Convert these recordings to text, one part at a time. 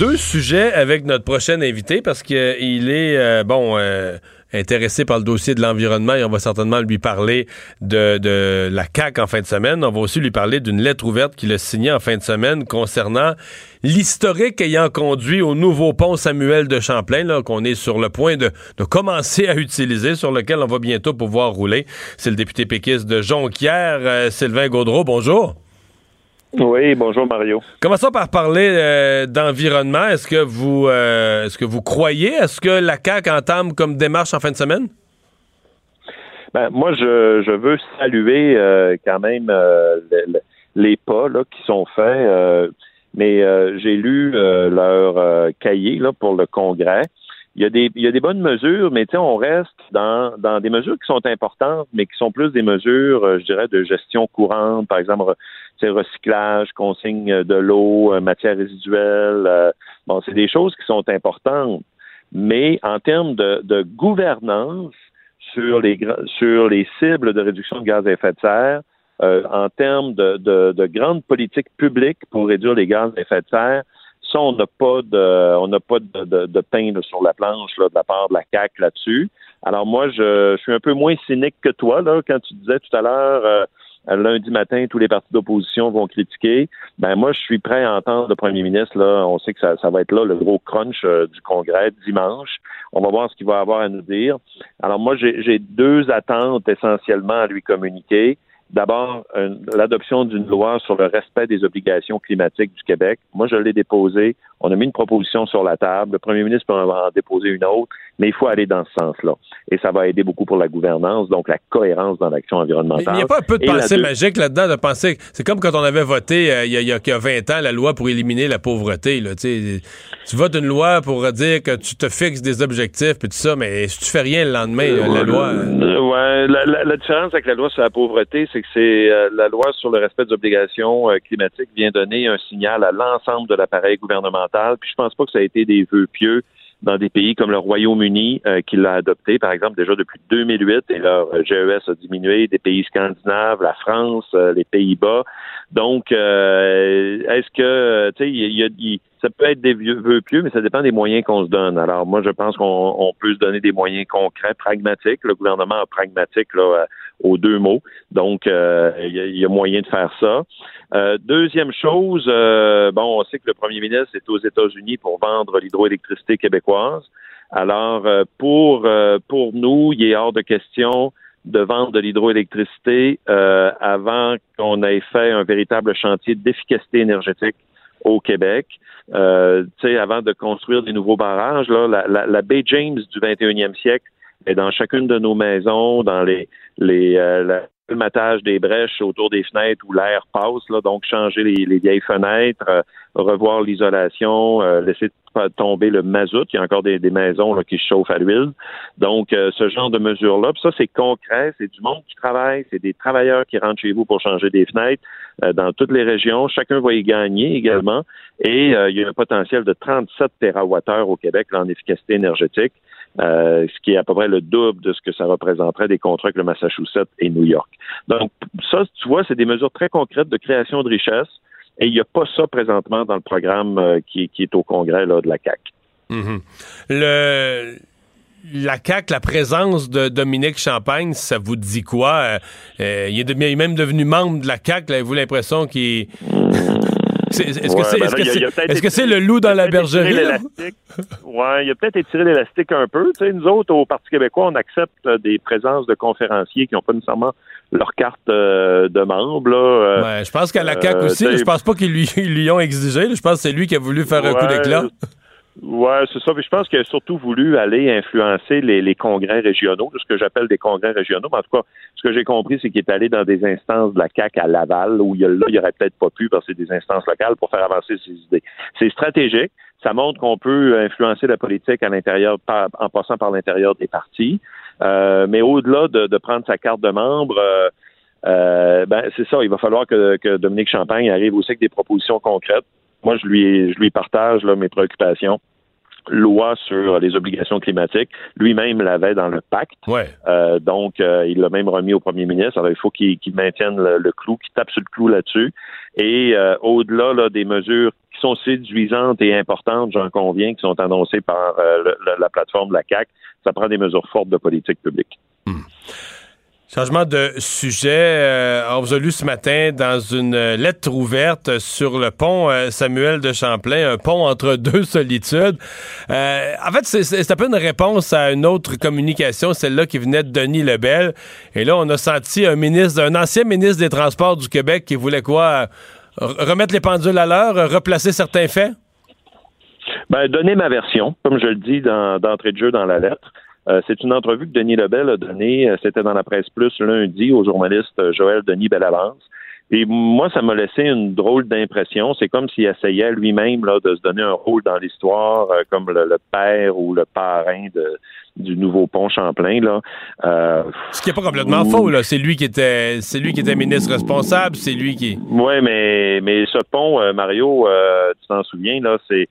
Deux sujets avec notre prochain invité parce qu'il est, euh, bon, euh, intéressé par le dossier de l'environnement et on va certainement lui parler de, la CAQ en fin de semaine. On va aussi lui parler d'une lettre ouverte qu'il a signée en fin de semaine concernant l'historique ayant conduit au nouveau pont Samuel de Champlain, là, qu'on est sur le point de, de, commencer à utiliser, sur lequel on va bientôt pouvoir rouler. C'est le député péquiste de Jonquière, euh, Sylvain Gaudreau. Bonjour. Oui, bonjour Mario. Commençons par parler euh, d'environnement. Est-ce que vous euh, est-ce que vous croyez à ce que la CAQ entame comme démarche en fin de semaine? Ben, moi, je, je veux saluer euh, quand même les, les pas là, qui sont faits. mais j'ai lu leur cahier là, pour le congrès. Il y, a des, il y a des bonnes mesures, mais on reste dans, dans des mesures qui sont importantes, mais qui sont plus des mesures, je dirais, de gestion courante, par exemple, recyclage, consigne de l'eau, euh, matière résiduelle. Euh, bon, c'est des choses qui sont importantes. Mais en termes de, de gouvernance sur les, sur les cibles de réduction de gaz à effet de serre, euh, en termes de, de, de grandes politiques publiques pour réduire les gaz à effet de serre, ça, on n'a pas de, on n'a pas de, de, pain sur la planche là, de la part de la CAC là-dessus. Alors moi, je, suis un peu moins cynique que toi là quand tu disais tout à l'heure lundi matin, tous les partis d'opposition vont critiquer. Ben moi, je suis prêt à entendre le premier ministre. Là, on sait que ça, ça va être là le gros crunch euh, du Congrès dimanche. On va voir ce qu'il va avoir à nous dire. Alors moi, j'ai deux attentes essentiellement à lui communiquer. D'abord, l'adoption d'une loi sur le respect des obligations climatiques du Québec. Moi, je l'ai déposé. On a mis une proposition sur la table. Le premier ministre peut en déposer une autre, mais il faut aller dans ce sens-là. Et ça va aider beaucoup pour la gouvernance, donc la cohérence dans l'action environnementale. il n'y a pas un peu de pensée magique là-dedans, de penser. C'est comme quand on avait voté euh, il, y a, 20 ans la loi pour éliminer la pauvreté. Là, tu votes une loi pour dire que tu te fixes des objectifs puis tout ça, mais si tu fais rien le lendemain, la loi. Euh, ouais, la, la, différence avec la loi sur la pauvreté, c'est que c'est euh, la loi sur le respect des obligations euh, climatiques vient donner un signal à l'ensemble de l'appareil gouvernemental. Puis je pense pas que ça a été des vœux pieux dans des pays comme le Royaume-Uni euh, qui l'a adopté, par exemple, déjà depuis 2008, et leur GES a diminué, des pays scandinaves, la France, les Pays-Bas. Donc, est-ce que, tu sais, il y a, ça peut être des vœux pieux, mais ça dépend des moyens qu'on se donne. Alors, moi, je pense qu'on peut se donner des moyens concrets, pragmatiques. Le gouvernement pragmatique là, aux deux mots. Donc, euh, il y, a moyen de faire ça. Euh, deuxième chose, euh, bon, on sait que le premier ministre est aux États-Unis pour vendre l'hydroélectricité québécoise. Alors, pour pour nous, il est hors de question de vendre de l'hydroélectricité avant qu'on ait fait un véritable chantier d'efficacité énergétique au Québec. Euh, avant de construire des nouveaux barrages, là, la, la, la baie James du 21e siècle est dans chacune de nos maisons, dans les, les euh, le matage des brèches autour des fenêtres où l'air passe, là, donc changer les, les vieilles fenêtres, euh, revoir l'isolation, euh, laisser tomber le mazout. Il y a encore des, des maisons là, qui se chauffent à l'huile. Donc, euh, ce genre de mesures-là, ça, c'est concret, c'est du monde qui travaille, c'est des travailleurs qui rentrent chez vous pour changer des fenêtres dans toutes les régions. Chacun va y gagner également. Et il y a un potentiel de 37 TWh au Québec en efficacité énergétique. Euh, ce qui est à peu près le double de ce que ça représenterait des contrats avec le Massachusetts et New York. Donc, ça, tu vois, c'est des mesures très concrètes de création de richesse, et il n'y a pas ça présentement dans le programme euh, qui, est au Congrès là, de la CAC. Mm-hmm. Le la CAC, la présence de Dominique Champagne, ça vous dit quoi? Euh, il, est même devenu membre de la CAC. Avez-vous l'impression qu'il est-ce que c'est le loup dans la bergerie? Oui, il a peut-être étiré l'élastique un peu. nous autres, au Parti québécois, on accepte euh, des présences de conférenciers qui n'ont pas nécessairement leur carte euh, de membre. Euh, je pense qu'à la CAQ aussi, je pense pas qu'ils lui, lui, ont exigé. Je pense que c'est lui qui a voulu faire un coup d'éclat. Ouais, c'est ça. je pense qu'il a surtout voulu aller influencer les, les congrès régionaux, ce que j'appelle des congrès régionaux. en tout cas, ce que j'ai compris, c'est qu'il est allé dans des instances de la CAC à Laval, où il, là, il aurait peut-être pas pu, parce que c'est des instances locales, pour faire avancer ses idées. C'est stratégique. Ça montre qu'on peut influencer la politique à l'intérieur, en passant par l'intérieur des partis. Euh, mais au-delà de, de, prendre sa carte de membre, euh, euh, ben c'est ça. Il va falloir que, que, Dominique Champagne arrive aussi avec des propositions concrètes. Moi, je lui, je lui partage là, mes préoccupations loi sur les obligations climatiques. Lui-même l'avait dans le pacte. Ouais. Euh, donc, euh, il l'a même remis au premier ministre. Alors, il faut qu'il maintienne le, clou, qu'il tape sur le clou là-dessus. Et euh, au-delà là, des mesures qui sont séduisantes et importantes, j'en conviens, qui sont annoncées par la plateforme de la CAC, ça prend des mesures fortes de politique publique. Hmm. Changement de sujet. Euh, on vous a lu ce matin dans une lettre ouverte sur le pont euh, Samuel de Champlain, un pont entre deux solitudes. Euh, en fait, c'est un peu une réponse à une autre communication, celle-là qui venait de Denis Lebel. Et là, on a senti un ministre, un ancien ministre des Transports du Québec qui voulait quoi? Remettre les pendules à l'heure, replacer certains faits? Ben, donner ma version, comme je le dis d'entrée de jeu dans la lettre. Euh, c'est une entrevue que Denis Lebel a donnée, euh, c'était dans la presse plus lundi au journaliste euh, Joël Denis Bellavance. Et moi, ça m'a laissé une drôle d'impression. C'est comme s'il essayait lui-même là, de se donner un rôle dans l'histoire, comme le, père ou le parrain de, du nouveau pont Champlain. Là. Ce qui n'est pas complètement faux. Là. C'est lui qui était, c'est lui qui était ministre responsable. C'est lui qui. Oui, mais mais ce pont, Mario, tu t'en souviens là, c'est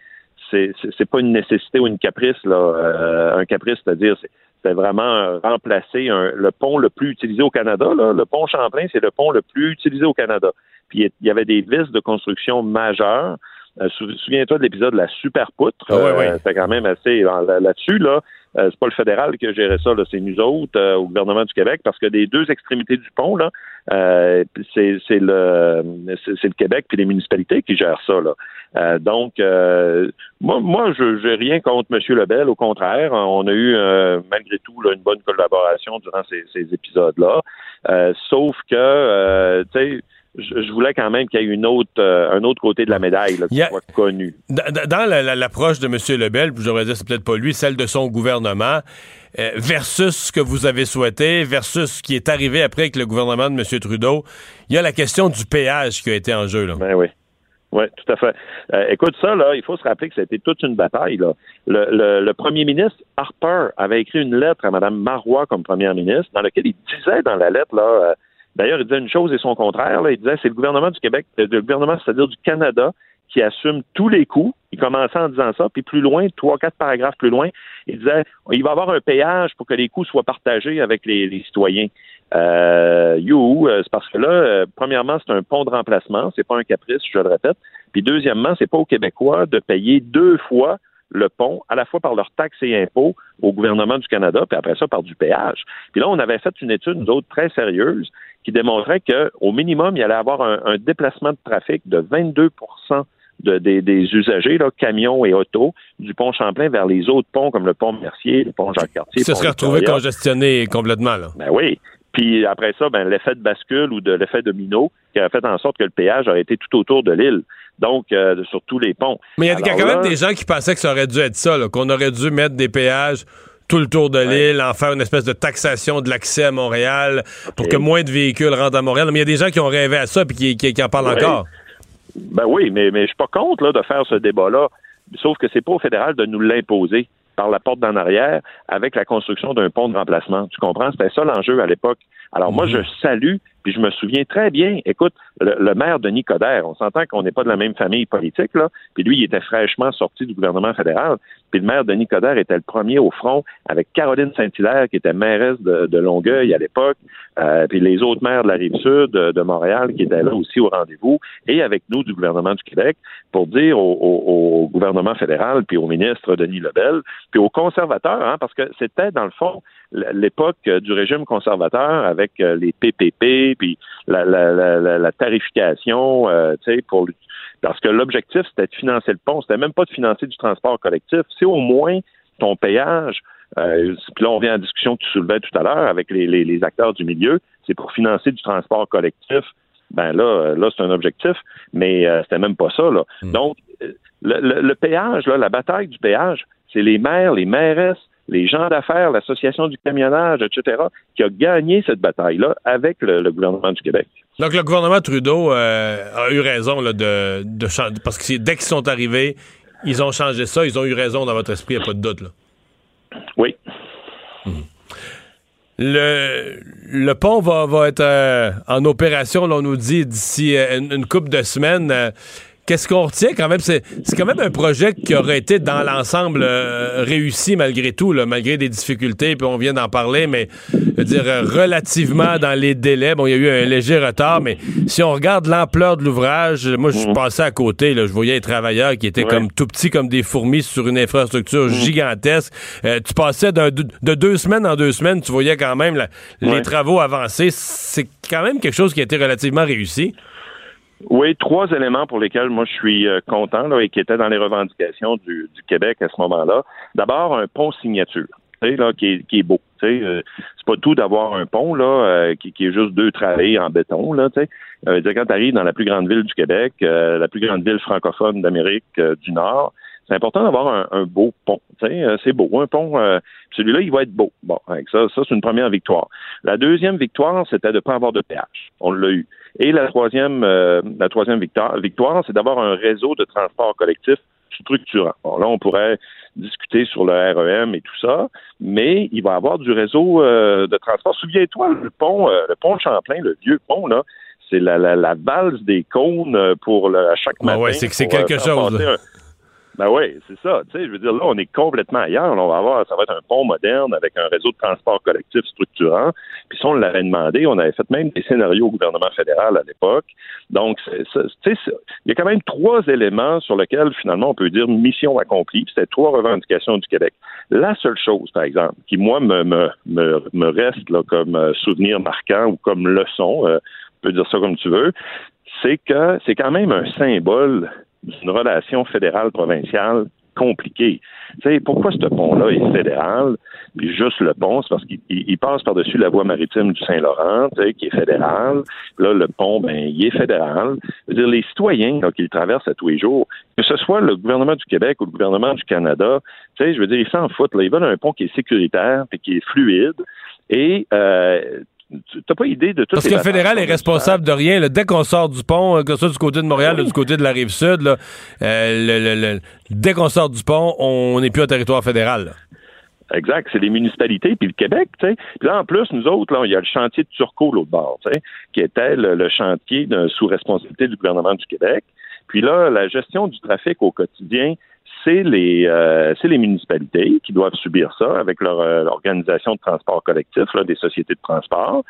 c'est c'est pas une nécessité ou une caprice là, euh, un caprice, c'est-à-dire c'est vraiment remplacer le pont le plus utilisé au Canada. Là. Le pont Champlain, c'est le pont le plus utilisé au Canada. Puis il y avait des vis de construction majeures. Euh, souviens-toi de l'épisode de la super poutre. Ah, ouais, C'était quand même assez là-dessus là. Euh, c'est pas le fédéral qui a géré ça, là, c'est nous autres au gouvernement du Québec, parce que des deux extrémités du pont là, c'est, le le Québec puis les municipalités qui gèrent ça là. Euh, donc, euh, moi, moi, je n'ai rien contre M. Lebel. Au contraire, on a eu euh, malgré tout une bonne collaboration durant ces, épisodes-là. sauf que, tu sais, je, voulais quand même qu'il y ait une autre, un autre côté de la médaille qui soit connu. Dans l'approche de M. Lebel, j'aurais dire c'est peut-être pas lui, celle de son gouvernement, versus ce que vous avez souhaité, versus ce qui est arrivé après avec le gouvernement de M. Trudeau, il y a la question du péage qui a été en jeu. Là. Ben oui. Oui, tout à fait. Euh, écoute, ça, là, il faut se rappeler que c'était toute une bataille. Là. Le, premier ministre Harper avait écrit une lettre à Mme Marois comme première ministre, dans laquelle il disait dans la lettre, là, euh, d'ailleurs, il disait une chose et son contraire. Là, il disait c'est le gouvernement du Québec, euh, le gouvernement, c'est-à-dire du Canada, qui assume tous les coûts. Il commençait en disant ça, puis plus loin, trois, quatre paragraphes plus loin, il disait il va y avoir un péage pour que les coûts soient partagés avec les, citoyens. Euh, you, euh, c'est parce que là, euh, premièrement, c'est un pont de remplacement, c'est pas un caprice, je le répète. Puis deuxièmement, c'est pas aux Québécois de payer deux fois le pont, à la fois par leurs taxes et impôts au gouvernement du Canada, puis après ça par du péage. Puis là, on avait fait une étude, nous autres, très sérieuse, qui démontrait qu'au minimum, il y allait avoir un, déplacement de trafic de 22 de, des, usagers, là, camions et autos, du pont Champlain vers les autres ponts comme le pont Mercier, le pont Jacques-Cartier. Ça serait retrouvé congestionné complètement, là. Ben oui. Puis après ça, ben, l'effet de bascule ou de l'effet domino qui a fait en sorte que le péage aurait été tout autour de l'île. Donc, euh, sur tous les ponts. Mais il y a, quand même des gens qui pensaient que ça aurait dû être ça, qu'on aurait dû mettre des péages tout le tour de l'île, en faire une espèce de taxation de l'accès à Montréal pour que moins de véhicules rentrent à Montréal. Mais il y a des gens qui ont rêvé à ça et qui, en parlent encore. Ben oui, mais, mais je suis pas contre là, de faire ce débat-là. Sauf que c'est pas au fédéral de nous l'imposer par la porte d'en arrière avec la construction d'un pont de remplacement. Tu comprends? C'était ça l'enjeu à l'époque. Alors moi, je mhm. salue, puis je me souviens très bien, écoute, le, maire Denis Coderre, on s'entend qu'on n'est pas de la même famille politique, là, puis lui, il était fraîchement sorti du gouvernement fédéral, puis le maire Denis Coderre était le premier au front avec Caroline Saint-Hilaire, qui était mairesse de, Longueuil à l'époque, euh, puis les autres maires de la Rive-Sud, de, Montréal, qui étaient là aussi au rendez-vous, et avec nous du gouvernement du Québec, pour dire au, au gouvernement fédéral, puis au ministre Denis Lebel, puis aux conservateurs, hein, parce que c'était, dans le fond, l'époque du régime conservateur avec euh, les PPP, puis la, la, tarification, euh, tu sais, pour parce que l'objectif c'était de financer le pont, c'était même pas de financer du transport collectif, c'est au moins ton. Euh, puis là, on vient en discussion que tu soulevais tout à l'heure avec les, les, acteurs du milieu, c'est pour financer du transport collectif. Ben là, là, c'est un objectif, mais c'était même pas ça. Là. Hmm. Donc, le, le, péage, là, la bataille du péage, c'est les maires, les mairesses, les gens d'affaires, l'Association du camionnage, etc., qui a gagné cette bataille-là avec le, gouvernement du Québec. Donc, le gouvernement Trudeau euh, a eu raison là, de, de parce que dès qu'ils sont arrivés, Ils ont changé ça, ils ont eu raison dans votre esprit, il n'y a pas de doute. Là. Oui. Le, le pont va, va être euh, en opération, on nous dit, d'ici euh, une, une couple de semaines. Qu'est-ce qu'on retient quand même? C'est quand même un projet qui aurait été dans l'ensemble euh, réussi malgré tout, là, malgré des difficultés, puis on vient d'en parler, mais je veux dire, euh, relativement dans les délais. Bon, il y a eu un léger retard, mais si on regarde l'ampleur de l'ouvrage, moi, je suis passé à côté, là, je voyais les travailleurs qui étaient Ouais. comme tout petits comme des fourmis sur une infrastructure gigantesque. Euh, tu passais de deux semaines en deux semaines, tu voyais quand même la- les travaux avancer. C'est quand même quelque chose qui a été relativement réussi. Oui, trois éléments pour lesquels moi je suis euh, content là, et qui étaient dans les revendications du, du Québec à ce moment-là. D'abord, un pont signature. Là, qui, est, qui est beau. euh, c'est pas tout d'avoir un pont là euh, qui, qui est juste deux travées en béton. Là. Euh, quand tu arrives dans la plus grande ville du Québec, euh, la plus grande ville francophone d'Amérique euh, du Nord, c'est important d'avoir un, un beau pont. c'est beau, un pont. celui-là, il va être beau. Bon, avec ça, ça c'est une première victoire. La deuxième victoire, c'était de ne pas avoir de péage. On l'a eu. Et la troisième, euh, la troisième victoire, victoire c'est d'avoir un réseau de transport collectif structurant. Bon, là, on pourrait discuter sur le REM et tout ça, mais il va y avoir du réseau euh, de transport. Souviens-toi, le pont, euh, le pont Champlain, le vieux pont, là, c'est la, la, la valse des cônes euh, pour le, à chaque Ah matin. ouais, c'est que c'est pour, euh, quelque chose, Ben oui, c'est ça. Tu sais, je veux dire, là, on est complètement ailleurs. Là, on va avoir, ça va être un pont moderne avec un réseau de transport collectif structurant. Puis ça, on l'avait demandé. On avait fait même des scénarios au gouvernement fédéral à l'époque. Donc, tu sais, il y a quand même trois éléments sur lesquels, finalement, on peut dire mission accomplie. Puis C'était trois revendications du Québec. La seule chose, par exemple, qui, moi, me, me, me, me reste là, comme euh, souvenir marquant ou comme leçon, euh, on peut dire ça comme tu veux, c'est que c'est quand même un symbole d'une relation fédérale-provinciale compliquée. Tu sais, pourquoi ce pont-là est fédéral, puis juste le pont, c'est parce qu'il il- il passe par-dessus la voie maritime du Saint-Laurent, tu sais, qui est fédérale. Là, le pont, ben, il est fédéral. Je veux dire, les citoyens là, qui le traversent à tous les jours, que ce soit le gouvernement du Québec ou le gouvernement du Canada, tu sais, je veux dire, ils s'en foutent. Là. Ils veulent un pont qui est sécuritaire, puis qui est fluide. Et euh, tu n'as pas idée de tout Parce que le fédéral est responsable de rien. là. Dès qu'on sort du pont, euh, que ce soit du côté de Montréal Oui. ou du côté de la rive sud, là, euh, le- le- le- dès qu'on sort du pont, on n'est plus en territoire fédéral. Exact, c'est les municipalités, puis le Québec, tu sais. Puis là, en plus, nous autres, là, il y a le chantier de Turcot, l'autre bord, tu sais, qui était le, le chantier de- sous responsabilité du gouvernement du Québec. Puis là, la gestion du trafic au quotidien, c'est les, euh, les municipalités qui doivent subir ça avec leur euh, organisation de transport collectif, là, des sociétés de transport.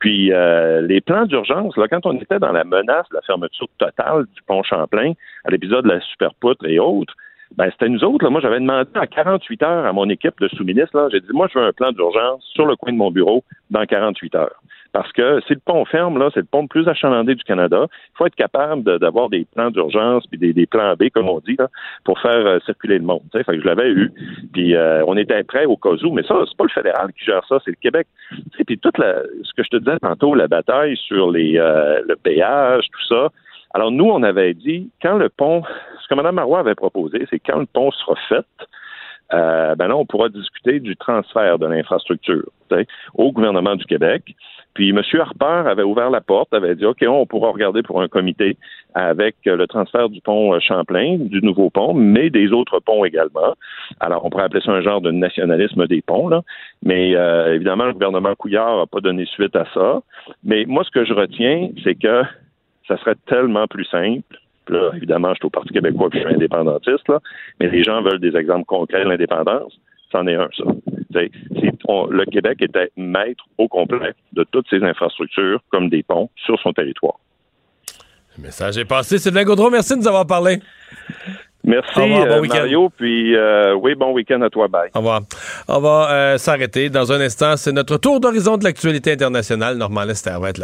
Puis euh, les plans d'urgence, quand on était dans la menace de la fermeture totale du pont Champlain, à l'épisode de la superpoutre et autres, ben, c'était nous autres. Là. Moi, j'avais demandé à 48 heures à mon équipe de sous-ministres. J'ai dit, moi, je veux un plan d'urgence sur le coin de mon bureau dans 48 heures. Parce que si le pont ferme, là, c'est le pont le plus achalandé du Canada. Il faut être capable d'avoir des plans d'urgence puis des, plans B, comme on dit, là, pour faire euh, circuler le monde. Fait que je l'avais eu. Puis euh, on était prêts au cas où. Mais ça, c'est pas le fédéral qui gère ça, c'est le Québec. Sais, Puis toute la, ce que je te disais tantôt, la bataille sur les, euh, le péage, tout ça. Alors nous, on avait dit, quand le pont, ce que Mme Marois avait proposé, c'est quand le pont sera fait, euh, ben là, on pourra discuter du transfert de l'infrastructure au gouvernement du Québec. Puis M. Harper avait ouvert la porte, avait dit OK, on pourra regarder pour un comité avec euh, le transfert du pont euh, Champlain, du nouveau pont, mais des autres ponts également. Alors, on pourrait appeler ça un genre de nationalisme des ponts, là. Mais euh, évidemment, le gouvernement Couillard n'a pas donné suite à ça. Mais moi, ce que je retiens, c'est que ça serait tellement plus simple. Là, évidemment, je suis au Parti québécois puis je suis indépendantiste, là, mais les gens veulent des exemples concrets de l'indépendance. C'en est un, ça. On- le Québec était maître au complet de toutes ses infrastructures, comme des ponts, sur son territoire. Le message est passé. Sylvain Gaudreau, merci de nous avoir parlé. Merci, revoir, bon euh, week-end. Mario, puis euh, oui, bon week-end à toi, bye. Au revoir. On va euh, s'arrêter dans un instant. C'est notre tour d'horizon de l'actualité internationale. Normand Lester va être là.